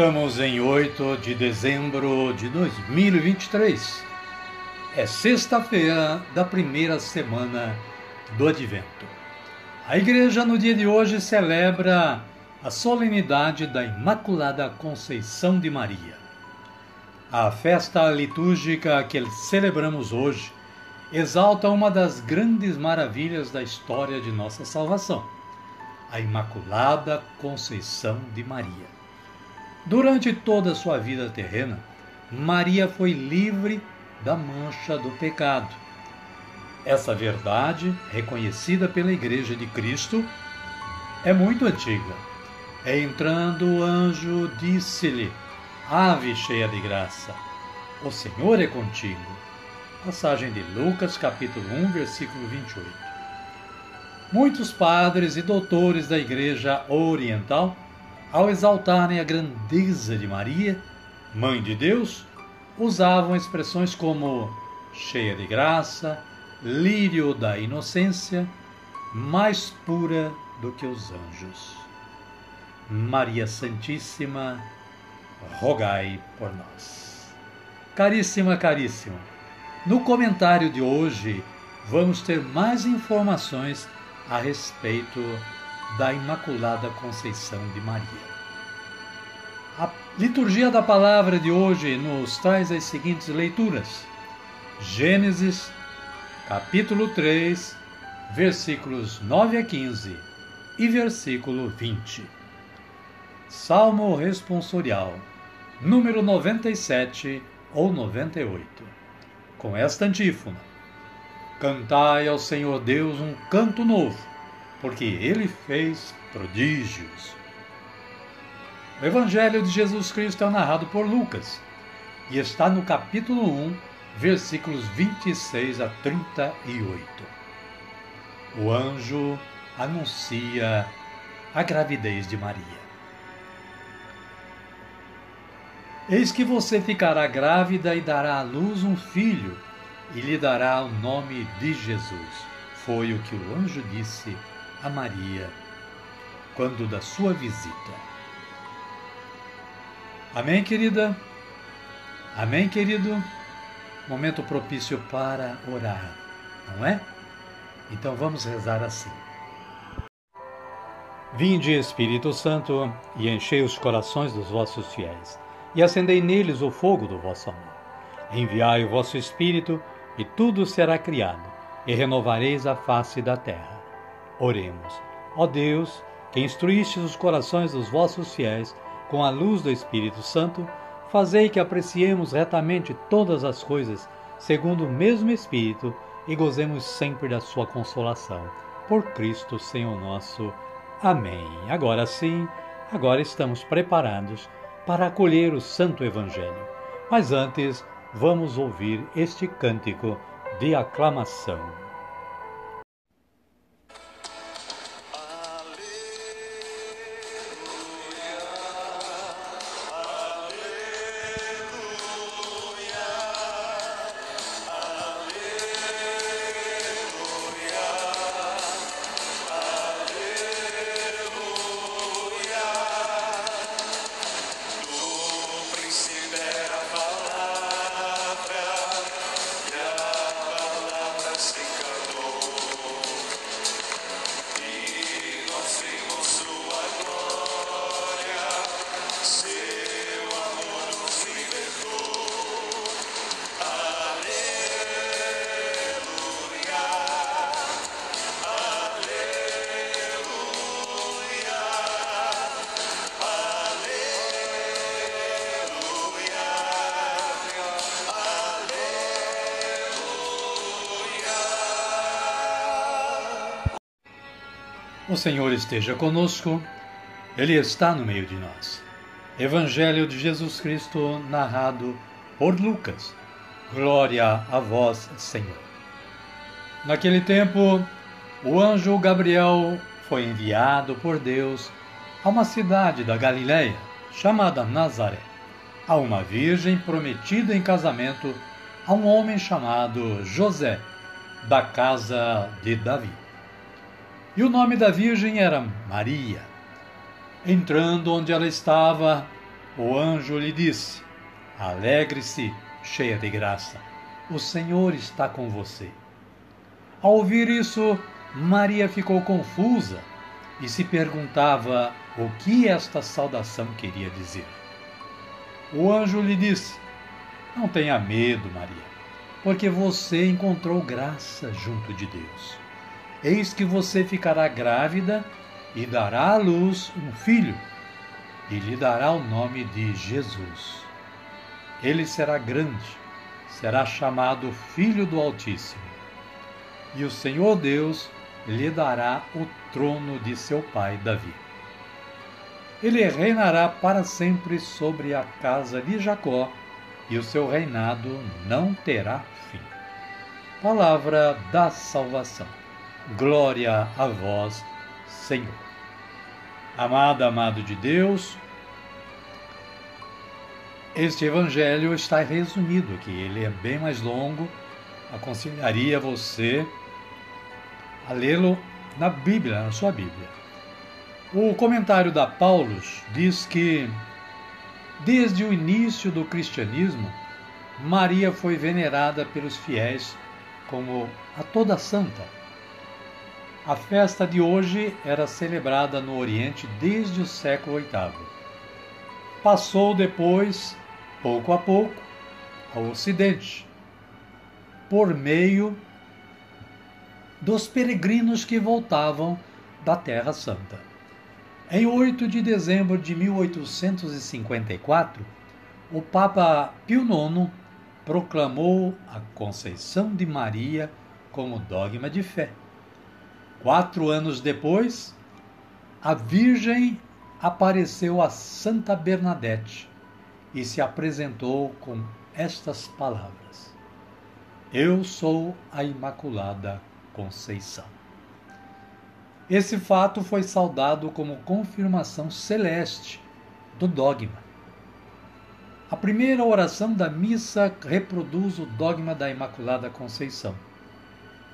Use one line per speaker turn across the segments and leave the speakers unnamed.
Estamos em 8 de dezembro de 2023. É sexta-feira da primeira semana do Advento. A igreja no dia de hoje celebra a solenidade da Imaculada Conceição de Maria. A festa litúrgica que celebramos hoje exalta uma das grandes maravilhas da história de nossa salvação, a Imaculada Conceição de Maria. Durante toda a sua vida terrena, Maria foi livre da mancha do pecado. Essa verdade, reconhecida pela Igreja de Cristo, é muito antiga. Entrando o anjo, disse-lhe: Ave cheia de graça, o Senhor é contigo. Passagem de Lucas, capítulo 1, versículo 28. Muitos padres e doutores da Igreja Oriental ao exaltarem a grandeza de Maria, Mãe de Deus, usavam expressões como cheia de graça, lírio da inocência, mais pura do que os anjos. Maria Santíssima, rogai por nós. Caríssima, caríssimo, no comentário de hoje vamos ter mais informações a respeito da Imaculada Conceição de Maria. A liturgia da palavra de hoje nos traz as seguintes leituras: Gênesis, capítulo 3, versículos 9 a 15 e versículo 20. Salmo responsorial, número 97 ou 98. Com esta antífona: Cantai ao Senhor Deus um canto novo porque ele fez prodígios. O Evangelho de Jesus Cristo é narrado por Lucas e está no capítulo 1, versículos 26 a 38. O anjo anuncia a gravidez de Maria. Eis que você ficará grávida e dará à luz um filho, e lhe dará o nome de Jesus. Foi o que o anjo disse a Maria quando da sua visita. Amém, querida? Amém, querido? Momento propício para orar, não é? Então vamos rezar assim. Vinde, Espírito Santo, e enchei os corações dos vossos fiéis, e acendei neles o fogo do vosso amor. Enviai o vosso Espírito, e tudo será criado, e renovareis a face da terra. Oremos. Ó Deus, que instruíste os corações dos vossos fiéis com a luz do Espírito Santo, fazei que apreciemos retamente todas as coisas, segundo o mesmo Espírito, e gozemos sempre da sua consolação. Por Cristo, Senhor nosso. Amém. Agora sim, agora estamos preparados para acolher o Santo Evangelho. Mas antes, vamos ouvir este cântico de aclamação. O Senhor esteja conosco, Ele está no meio de nós. Evangelho de Jesus Cristo, narrado por Lucas. Glória a vós, Senhor. Naquele tempo, o anjo Gabriel foi enviado por Deus a uma cidade da Galiléia, chamada Nazaré, a uma virgem prometida em casamento a um homem chamado José, da casa de Davi. E o nome da virgem era Maria. Entrando onde ela estava, o anjo lhe disse: Alegre-se, cheia de graça, o Senhor está com você. Ao ouvir isso, Maria ficou confusa e se perguntava o que esta saudação queria dizer. O anjo lhe disse: Não tenha medo, Maria, porque você encontrou graça junto de Deus. Eis que você ficará grávida e dará à luz um filho, e lhe dará o nome de Jesus. Ele será grande, será chamado Filho do Altíssimo. E o Senhor Deus lhe dará o trono de seu pai Davi. Ele reinará para sempre sobre a casa de Jacó, e o seu reinado não terá fim. Palavra da salvação. Glória a vós, Senhor. Amada, amado de Deus, este evangelho está resumido aqui, ele é bem mais longo. Aconselharia você a lê-lo na Bíblia, na sua Bíblia. O comentário da Paulus diz que, desde o início do cristianismo, Maria foi venerada pelos fiéis como a toda santa a festa de hoje era celebrada no Oriente desde o século VIII. Passou depois, pouco a pouco, ao Ocidente, por meio dos peregrinos que voltavam da Terra Santa. Em 8 de dezembro de 1854, o Papa Pio IX proclamou a Conceição de Maria como dogma de fé. Quatro anos depois, a Virgem apareceu a Santa Bernadette e se apresentou com estas palavras: Eu sou a Imaculada Conceição. Esse fato foi saudado como confirmação celeste do dogma. A primeira oração da missa reproduz o dogma da Imaculada Conceição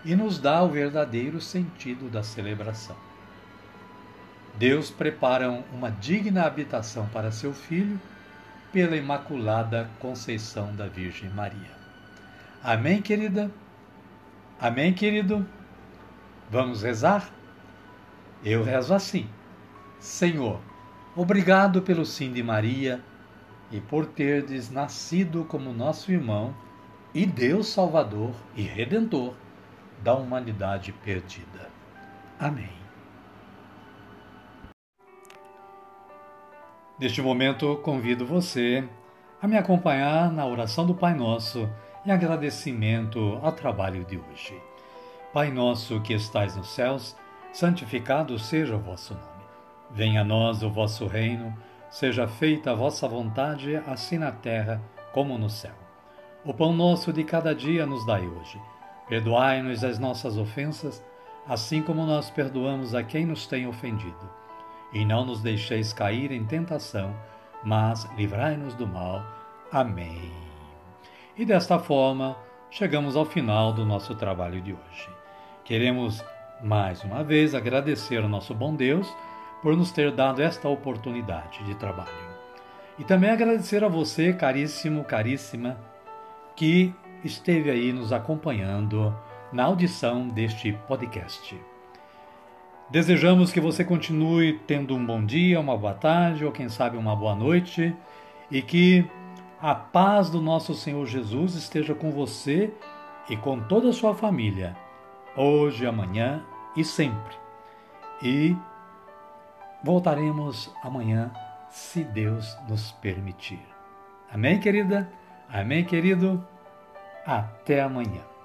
e nos dá o verdadeiro sentido da celebração. Deus prepara uma digna habitação para seu filho pela Imaculada Conceição da Virgem Maria. Amém, querida? Amém, querido? Vamos rezar? Eu rezo assim: Senhor, obrigado pelo sim de Maria e por terdes nascido como nosso irmão e Deus Salvador e Redentor da humanidade perdida. Amém. Neste momento, convido você a me acompanhar na oração do Pai Nosso em agradecimento ao trabalho de hoje. Pai nosso que estais nos céus, santificado seja o vosso nome. Venha a nós o vosso reino, seja feita a vossa vontade, assim na terra como no céu. O pão nosso de cada dia nos dai hoje Perdoai-nos as nossas ofensas, assim como nós perdoamos a quem nos tem ofendido. E não nos deixeis cair em tentação, mas livrai-nos do mal. Amém. E desta forma, chegamos ao final do nosso trabalho de hoje. Queremos mais uma vez agradecer ao nosso bom Deus por nos ter dado esta oportunidade de trabalho. E também agradecer a você, caríssimo, caríssima, que esteve aí nos acompanhando na audição deste podcast. Desejamos que você continue tendo um bom dia, uma boa tarde ou quem sabe uma boa noite e que a paz do nosso Senhor Jesus esteja com você e com toda a sua família, hoje, amanhã e sempre. E voltaremos amanhã, se Deus nos permitir. Amém, querida? Amém, querido? Até amanhã.